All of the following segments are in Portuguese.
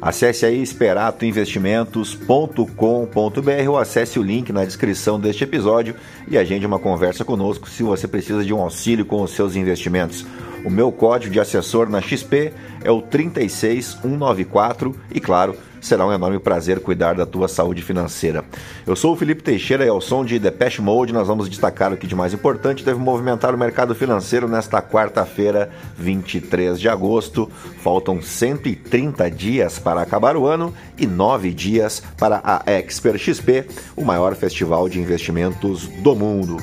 Acesse aí esperatoinvestimentos.com.br ou acesse o link na descrição deste episódio e agende uma conversa conosco se você precisa de um auxílio com os seus investimentos. O meu código de assessor na XP é o 36194 e claro, será um enorme prazer cuidar da tua saúde financeira. Eu sou o Felipe Teixeira e ao som de Depeche Mode nós vamos destacar o que de mais importante deve movimentar o mercado financeiro nesta quarta-feira, 23 de agosto. Faltam 130 dias para acabar o ano e 9 dias para a Expert XP, o maior festival de investimentos do mundo.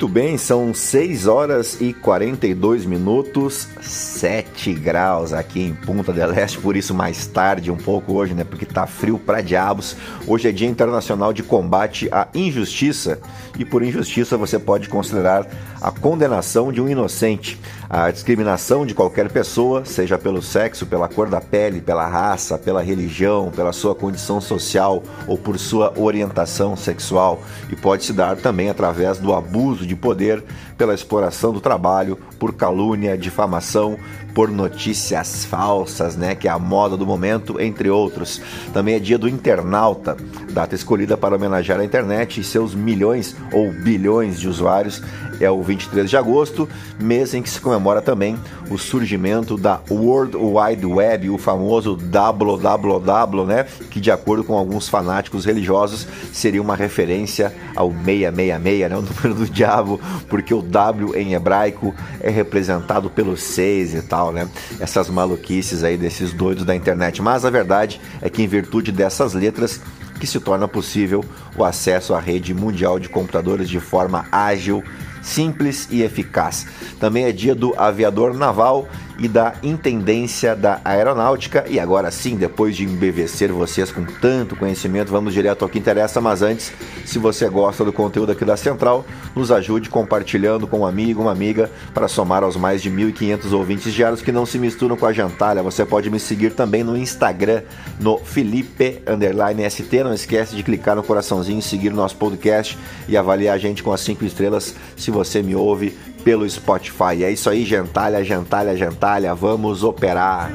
Muito bem, são 6 horas e 42 minutos, 7 graus aqui em Punta del Este, por isso mais tarde um pouco hoje, né? Porque tá frio pra diabos. Hoje é Dia Internacional de Combate à Injustiça e por injustiça você pode considerar a condenação de um inocente, a discriminação de qualquer pessoa, seja pelo sexo, pela cor da pele, pela raça, pela religião, pela sua condição social ou por sua orientação sexual e pode se dar também através do abuso abuso de poder, pela exploração do trabalho, por calúnia, difamação, por notícias falsas, né, que é a moda do momento, entre outros. Também é dia do internauta, data escolhida para homenagear a internet e seus milhões ou bilhões de usuários. É o 23 de agosto, mês em que se comemora também o surgimento da World Wide Web, o famoso www, né, que de acordo com alguns fanáticos religiosos seria uma referência ao 666, né, o número do diabo, porque o W em hebraico é representado pelo 6 e tal né? Essas maluquices aí desses doidos da internet. Mas a verdade é que, em virtude dessas letras, que se torna possível o acesso à rede mundial de computadores de forma ágil, simples e eficaz. Também é dia do aviador naval e da Intendência da Aeronáutica. E agora sim, depois de embevecer vocês com tanto conhecimento, vamos direto ao que interessa. Mas antes, se você gosta do conteúdo aqui da Central, nos ajude compartilhando com um amigo, uma amiga, para somar aos mais de 1.500 ouvintes diários que não se misturam com a jantalha. Você pode me seguir também no Instagram, no Felipe ST. Não esquece de clicar no coraçãozinho, seguir nosso podcast e avaliar a gente com as 5 estrelas se você me ouve pelo Spotify. É isso aí, gentalha, gentalha, gentalha, vamos operar.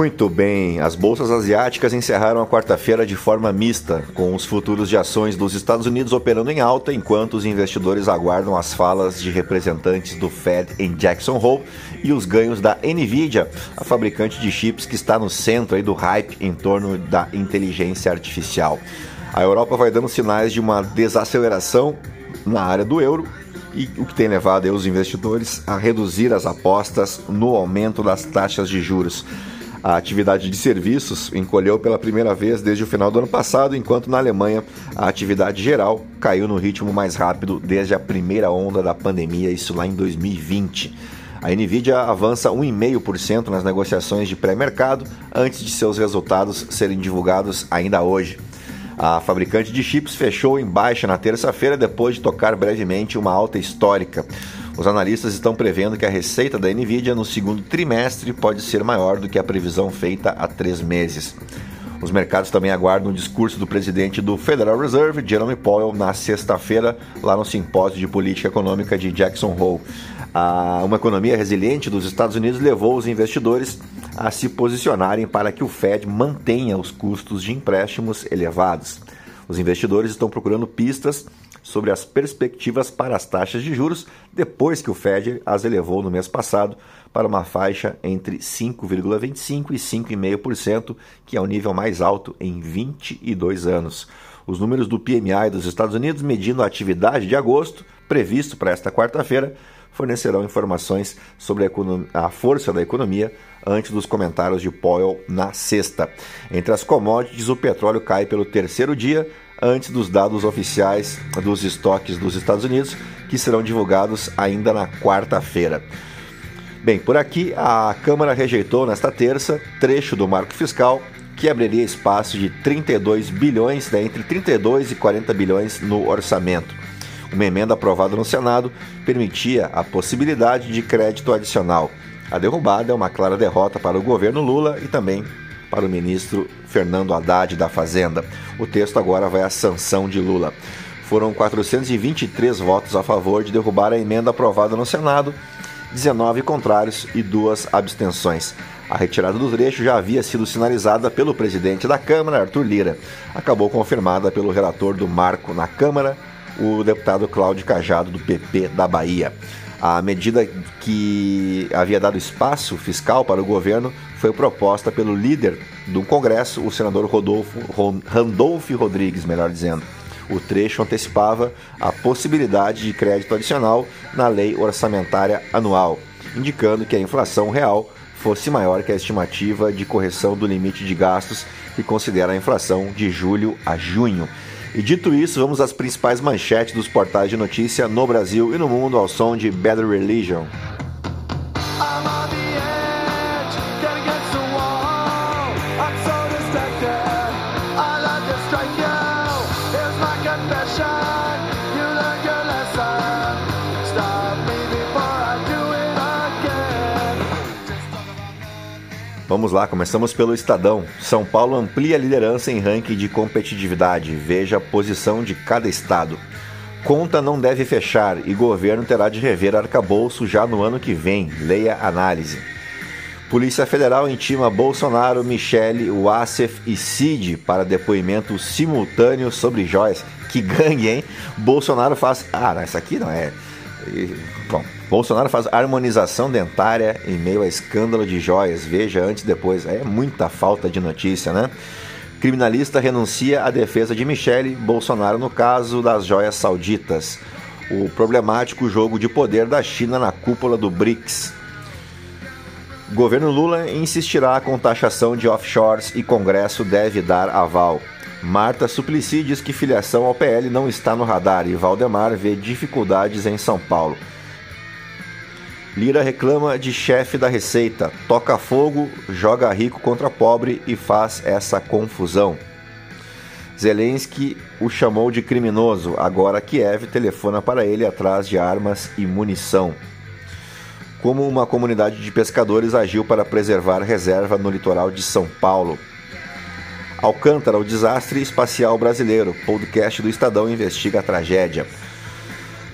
Muito bem, as bolsas asiáticas encerraram a quarta-feira de forma mista, com os futuros de ações dos Estados Unidos operando em alta, enquanto os investidores aguardam as falas de representantes do Fed em Jackson Hole e os ganhos da Nvidia, a fabricante de chips que está no centro do hype em torno da inteligência artificial. A Europa vai dando sinais de uma desaceleração na área do euro e o que tem levado os investidores a reduzir as apostas no aumento das taxas de juros. A atividade de serviços encolheu pela primeira vez desde o final do ano passado, enquanto na Alemanha a atividade geral caiu no ritmo mais rápido desde a primeira onda da pandemia, isso lá em 2020. A Nvidia avança 1,5% nas negociações de pré-mercado antes de seus resultados serem divulgados ainda hoje. A fabricante de chips fechou em baixa na terça-feira depois de tocar brevemente uma alta histórica. Os analistas estão prevendo que a receita da Nvidia no segundo trimestre pode ser maior do que a previsão feita há três meses. Os mercados também aguardam o discurso do presidente do Federal Reserve, Jerome Powell, na sexta-feira, lá no simpósio de política econômica de Jackson Hole. uma economia resiliente dos Estados Unidos levou os investidores a se posicionarem para que o Fed mantenha os custos de empréstimos elevados. Os investidores estão procurando pistas sobre as perspectivas para as taxas de juros depois que o Fed as elevou no mês passado para uma faixa entre 5,25% e 5,5%, que é o nível mais alto em 22 anos. Os números do PMI dos Estados Unidos, medindo a atividade de agosto, previsto para esta quarta-feira, fornecerão informações sobre a, a, força da economia antes dos comentários de Powell na sexta. Entre as commodities, o petróleo cai pelo terceiro dia antes dos dados oficiais dos estoques dos Estados Unidos, que serão divulgados ainda na quarta-feira. Bem, por aqui a Câmara rejeitou nesta terça trecho do marco fiscal que abriria espaço de 32 bilhões, né, entre 32 e 40 bilhões no orçamento. Uma emenda aprovada no Senado permitia a possibilidade de crédito adicional. A derrubada é uma clara derrota para o governo Lula e também para o ministro Fernando Haddad da Fazenda. O texto agora vai à sanção de Lula. Foram 423 votos a favor de derrubar a emenda aprovada no Senado 19 contrários e duas abstenções. A retirada do trecho já havia sido sinalizada pelo presidente da Câmara, Arthur Lira. Acabou confirmada pelo relator do marco na Câmara, o deputado Cláudio Cajado, do PP da Bahia. A medida que havia dado espaço fiscal para o governo foi proposta pelo líder do Congresso, o senador Rodolfo, Randolph Rodrigues, melhor dizendo. O trecho antecipava a possibilidade de crédito adicional na lei orçamentária anual, indicando que a inflação real fosse maior que a estimativa de correção do limite de gastos que considera a inflação de julho a junho. E dito isso, vamos às principais manchetes dos portais de notícia no Brasil e no mundo ao som de Better Religion. Vamos lá, começamos pelo Estadão. São Paulo amplia a liderança em ranking de competitividade. Veja a posição de cada estado. Conta não deve fechar e governo terá de rever arcabouço já no ano que vem. Leia análise. Polícia Federal intima Bolsonaro, Michele, Wassef e Cid para depoimento simultâneo sobre joias. Que gangue, hein? Bolsonaro faz. Ah, não, essa aqui não é. Bom, Bolsonaro faz harmonização dentária em meio a escândalo de joias. Veja antes e depois. É muita falta de notícia, né? Criminalista renuncia à defesa de Michele Bolsonaro no caso das joias sauditas. O problemático jogo de poder da China na cúpula do BRICS. Governo Lula insistirá com taxação de offshores e Congresso deve dar aval. Marta Suplicy diz que filiação ao PL não está no radar e Valdemar vê dificuldades em São Paulo. Lira reclama de chefe da Receita, toca fogo, joga rico contra pobre e faz essa confusão. Zelensky o chamou de criminoso, agora Kiev telefona para ele atrás de armas e munição. Como uma comunidade de pescadores agiu para preservar reserva no litoral de São Paulo. Alcântara, o desastre espacial brasileiro. Podcast do Estadão investiga a tragédia.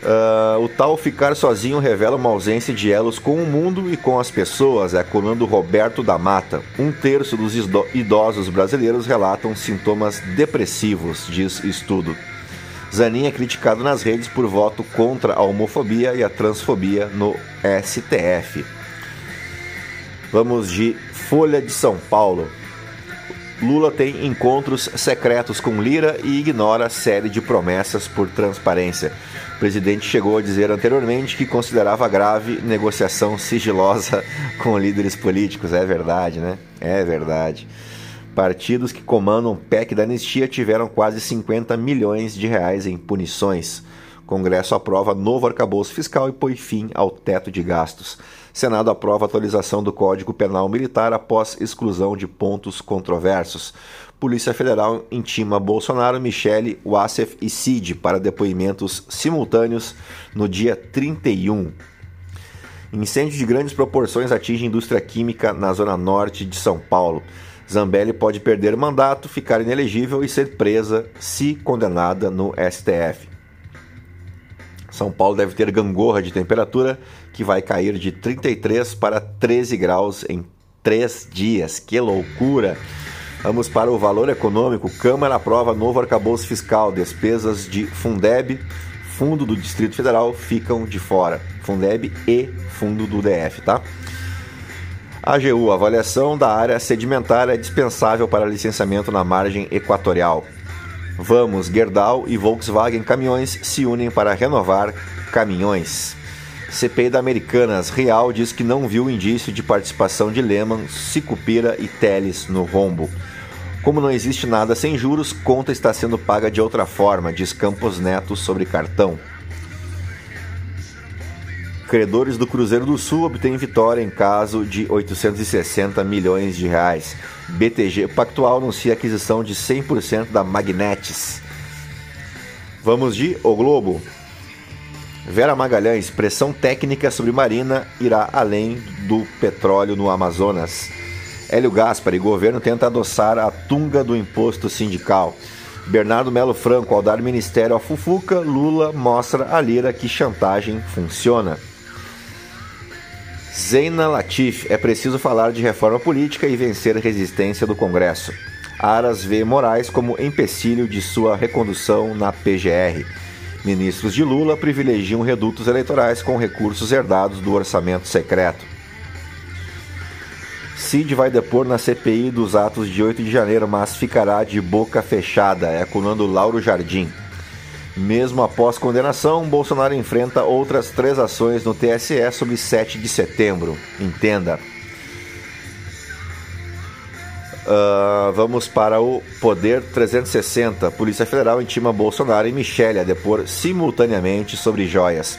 Uh, o tal ficar sozinho revela uma ausência de elos com o mundo e com as pessoas, é a Roberto da Mata. Um terço dos idosos brasileiros relatam sintomas depressivos, diz estudo. Zanin é criticado nas redes por voto contra a homofobia e a transfobia no STF. Vamos de Folha de São Paulo. Lula tem encontros secretos com Lira e ignora série de promessas por transparência. O presidente chegou a dizer anteriormente que considerava grave negociação sigilosa com líderes políticos. É verdade, né? É verdade. Partidos que comandam o PEC da anistia tiveram quase 50 milhões de reais em punições. Congresso aprova novo arcabouço fiscal e põe fim ao teto de gastos. Senado aprova atualização do Código Penal Militar após exclusão de pontos controversos. Polícia Federal intima Bolsonaro, Michele, Wassef e Cid para depoimentos simultâneos no dia 31. Incêndio de grandes proporções atinge indústria química na zona norte de São Paulo. Zambelli pode perder mandato, ficar inelegível e ser presa se condenada no STF. São Paulo deve ter gangorra de temperatura que vai cair de 33 para 13 graus em três dias. Que loucura! Vamos para o valor econômico. Câmara aprova novo arcabouço fiscal. Despesas de Fundeb, Fundo do Distrito Federal ficam de fora. Fundeb e Fundo do DF, tá? AGU, avaliação da área sedimentar é dispensável para licenciamento na margem equatorial. Vamos, Gerdau e Volkswagen Caminhões se unem para renovar caminhões. CPI da Americanas, Real diz que não viu indício de participação de Lehman, Sicupira e Teles no rombo. Como não existe nada sem juros, conta está sendo paga de outra forma, diz Campos Neto sobre cartão. Credores do Cruzeiro do Sul obtêm vitória em caso de 860 milhões de reais. BTG Pactual anuncia aquisição de 100% da Magnetis. Vamos de O Globo. Vera Magalhães, pressão técnica submarina irá além do petróleo no Amazonas. Hélio Gaspari, governo tenta adoçar a tunga do imposto sindical. Bernardo Melo Franco, ao dar ministério à Fufuca, Lula mostra a lira que chantagem funciona. Zeina Latif, é preciso falar de reforma política e vencer a resistência do Congresso. Aras vê Moraes como empecilho de sua recondução na PGR. Ministros de Lula privilegiam redutos eleitorais com recursos herdados do orçamento secreto. Cid vai depor na CPI dos atos de 8 de janeiro, mas ficará de boca fechada, é colando Lauro Jardim. Mesmo após condenação, Bolsonaro enfrenta outras três ações no TSE sobre 7 de setembro. Entenda. Uh, vamos para o Poder 360. Polícia Federal intima Bolsonaro e Michele a depor simultaneamente sobre joias.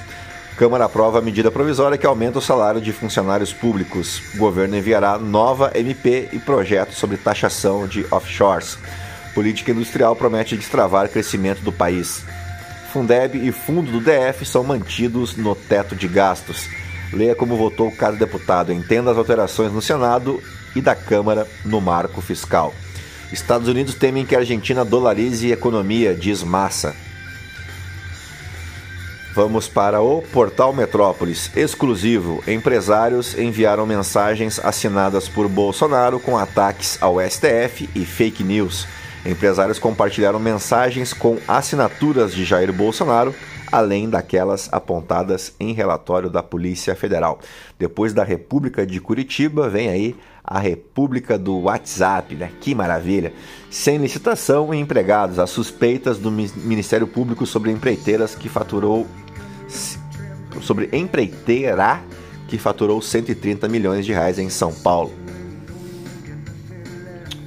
Câmara aprova a medida provisória que aumenta o salário de funcionários públicos. O governo enviará nova MP e projeto sobre taxação de offshores. Política industrial promete destravar crescimento do país. Fundeb e fundo do DF são mantidos no teto de gastos. Leia como votou cada deputado, entenda as alterações no Senado e da Câmara no marco fiscal. Estados Unidos temem que a Argentina dolarize a economia, diz Massa. Vamos para o Portal Metrópolis, exclusivo. Empresários enviaram mensagens assinadas por Bolsonaro com ataques ao STF e fake news. Empresários compartilharam mensagens com assinaturas de Jair Bolsonaro, além daquelas apontadas em relatório da Polícia Federal. Depois da República de Curitiba, vem aí a República do WhatsApp, né? Que maravilha! Sem licitação e empregados, as suspeitas do Ministério Público sobre empreiteiras que faturou sobre empreiteira que faturou 130 milhões de reais em São Paulo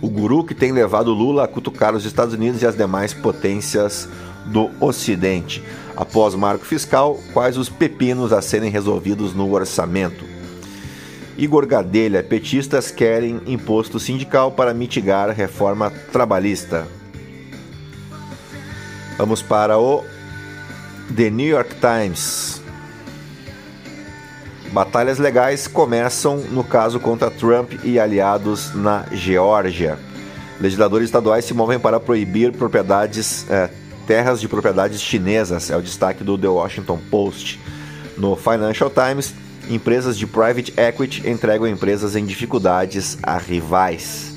o guru que tem levado Lula a cutucar os Estados Unidos e as demais potências do Ocidente. Após marco fiscal, quais os pepinos a serem resolvidos no orçamento? Igor Gadelha, petistas querem imposto sindical para mitigar reforma trabalhista. Vamos para o The New York Times. Batalhas legais começam no caso contra Trump e aliados na Geórgia. Legisladores estaduais se movem para proibir propriedades, é, terras de propriedades chinesas, é o destaque do The Washington Post. No Financial Times, empresas de private equity entregam empresas em dificuldades a rivais.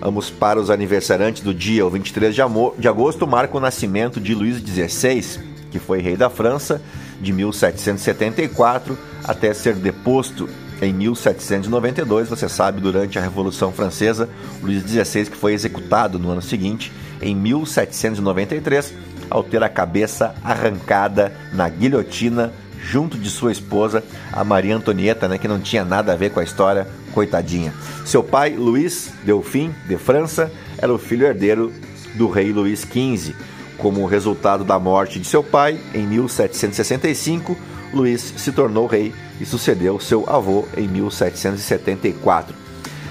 Vamos para os aniversariantes do dia. O 23 de agosto marca o nascimento de Luís XVI, que foi rei da França de 1774 até ser deposto em 1792, você sabe, durante a Revolução Francesa, Luís XVI que foi executado no ano seguinte, em 1793, ao ter a cabeça arrancada na guilhotina junto de sua esposa, a Maria Antonieta, né, que não tinha nada a ver com a história, coitadinha. Seu pai, Luís Delfim de França, era o filho herdeiro do rei Luís XV. Como resultado da morte de seu pai, em 1765, Luís se tornou rei e sucedeu seu avô em 1774.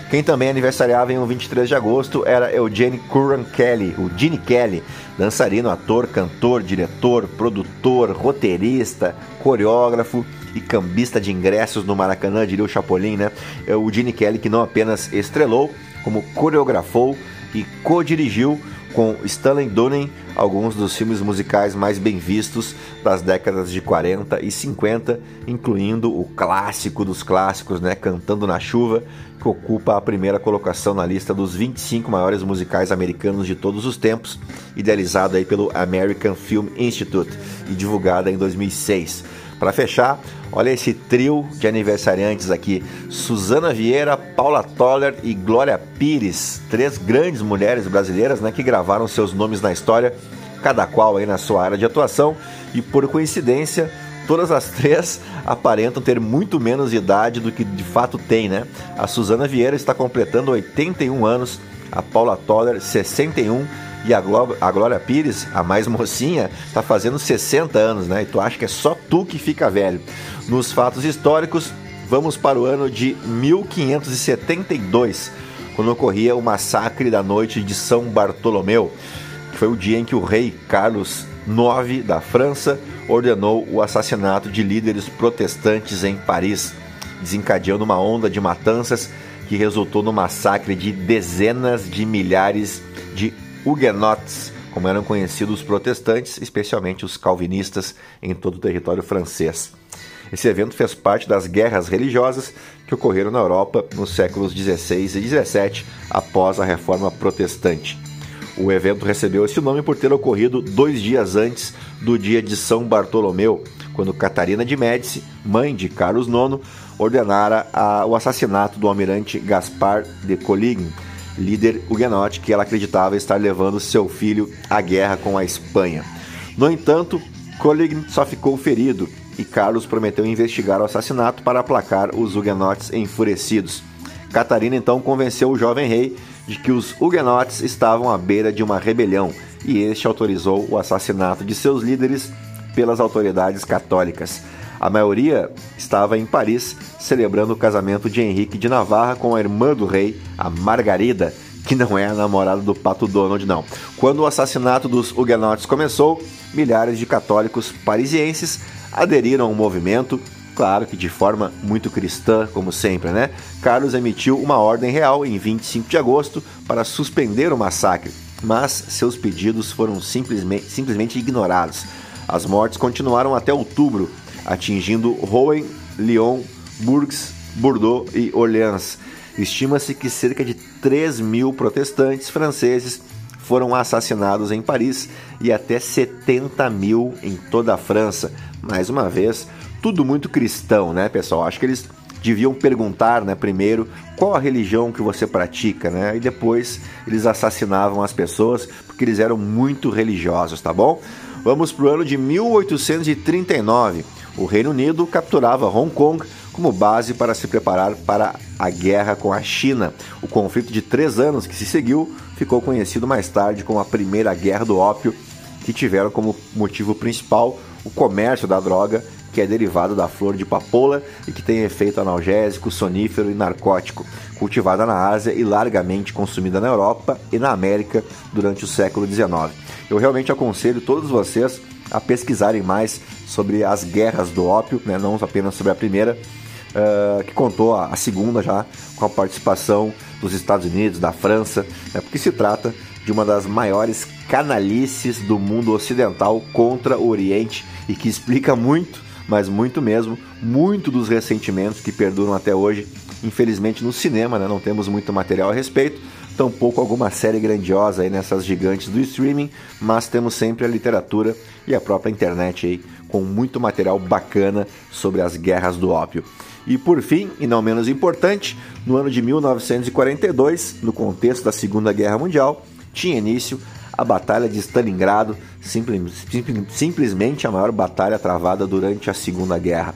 Quem também aniversariava em um 23 de agosto era Eugene Curran Kelly, o Gene Kelly, dançarino, ator, cantor, diretor, produtor, roteirista, coreógrafo e cambista de ingressos no Maracanã, diria o Chapolin, né? É o Gene Kelly que não apenas estrelou, como coreografou e co-dirigiu com Stanley Donen alguns dos filmes musicais mais bem vistos das décadas de 40 e 50, incluindo o clássico dos clássicos, né, Cantando na Chuva, que ocupa a primeira colocação na lista dos 25 maiores musicais americanos de todos os tempos, idealizado aí pelo American Film Institute e divulgada em 2006. Para fechar, olha esse trio de aniversariantes aqui: Suzana Vieira, Paula Toller e Glória Pires, três grandes mulheres brasileiras, né, que gravaram seus nomes na história, cada qual aí na sua área de atuação e por coincidência, todas as três aparentam ter muito menos idade do que de fato tem, né? A Suzana Vieira está completando 81 anos, a Paula Toller 61 e a, a Glória Pires, a mais mocinha, está fazendo 60 anos, né? E tu acha que é só tu que fica velho. Nos fatos históricos, vamos para o ano de 1572, quando ocorria o massacre da noite de São Bartolomeu, que foi o dia em que o rei Carlos IX da França ordenou o assassinato de líderes protestantes em Paris, desencadeando uma onda de matanças que resultou no massacre de dezenas de milhares de huguenotes, como eram conhecidos os protestantes, especialmente os calvinistas em todo o território francês. Esse evento fez parte das guerras religiosas que ocorreram na Europa nos séculos 16 e 17, após a Reforma Protestante. O evento recebeu esse nome por ter ocorrido dois dias antes do dia de São Bartolomeu, quando Catarina de Médici, mãe de Carlos IX, ordenara a, o assassinato do almirante Gaspar de Coligny, líder huguenote que ela acreditava estar levando seu filho à guerra com a Espanha. No entanto, Coligny só ficou ferido e Carlos prometeu investigar o assassinato para aplacar os huguenotes enfurecidos. Catarina então convenceu o jovem rei de que os huguenotes estavam à beira de uma rebelião e este autorizou o assassinato de seus líderes pelas autoridades católicas. A maioria estava em Paris celebrando o casamento de Henrique de Navarra com a irmã do rei, a Margarida, que não é a namorada do Pato Donald, não. Quando o assassinato dos huguenotes começou, milhares de católicos parisienses aderiram ao movimento, claro que de forma muito cristã, como sempre, né? Carlos emitiu uma ordem real em 25 de agosto para suspender o massacre, mas seus pedidos foram simplesmente, simplesmente ignorados. As mortes continuaram até outubro, atingindo Rouen, Lyon, Bourges, Bordeaux e Orleans. Estima-se que cerca de 3 mil protestantes franceses foram assassinados em Paris e até 70 mil em toda a França. Mais uma vez, tudo muito cristão, né, pessoal? Acho que eles deviam perguntar, né, primeiro, qual a religião que você pratica, né? E depois eles assassinavam as pessoas porque eles eram muito religiosos, tá bom? Vamos para o ano de 1839 o Reino Unido capturava Hong Kong como base para se preparar para a guerra com a China. O conflito de três anos que se seguiu ficou conhecido mais tarde como a Primeira Guerra do Ópio, que tiveram como motivo principal o comércio da droga, que é derivado da flor de papoula e que tem efeito analgésico, sonífero e narcótico, cultivada na Ásia e largamente consumida na Europa e na América durante o século XIX. Eu realmente aconselho todos vocês a pesquisarem mais sobre as guerras do ópio, né, não apenas sobre a primeira, uh, que contou a, segunda já com a participação dos Estados Unidos, da França, né, porque se trata de uma das maiores canalices do mundo ocidental contra o Oriente e que explica muito, mas muito mesmo, muito dos ressentimentos que perduram até hoje. Infelizmente no cinema né, não temos muito material a respeito, tampouco alguma série grandiosa aí nessas gigantes do streaming, mas temos sempre a literatura e a própria internet aí com muito material bacana sobre as guerras do ópio. E por fim, e não menos importante, no ano de 1942, no contexto da Segunda Guerra Mundial, tinha início a Batalha de Stalingrado, simplesmente a maior batalha travada durante a Segunda Guerra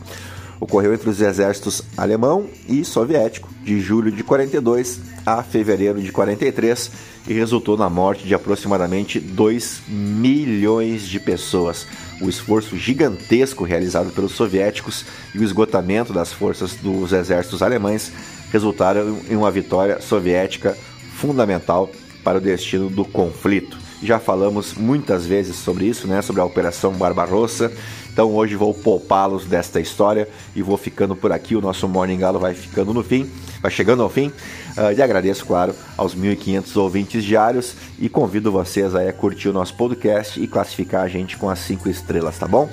ocorreu entre os exércitos alemão e soviético de julho de 42 a fevereiro de 43 e resultou na morte de aproximadamente 2 milhões de pessoas. O esforço gigantesco realizado pelos soviéticos e o esgotamento das forças dos exércitos alemães resultaram em uma vitória soviética fundamental para o destino do conflito. Já falamos muitas vezes sobre isso, né? Sobre a Operação Barbarossa. Então hoje vou poupá-los desta história e vou ficando por aqui. O nosso Morning Galo vai ficando no fim, vai chegando ao fim. Uh, e agradeço, claro, aos 1.500 ouvintes diários e convido vocês a curtir o nosso podcast e classificar a gente com as 5 estrelas, tá bom?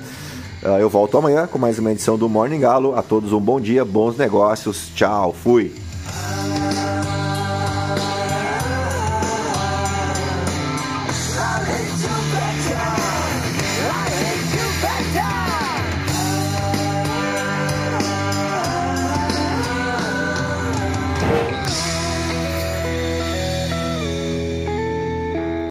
Uh, eu volto amanhã com mais uma edição do Morning Galo. A todos um bom dia, bons negócios. Tchau, fui!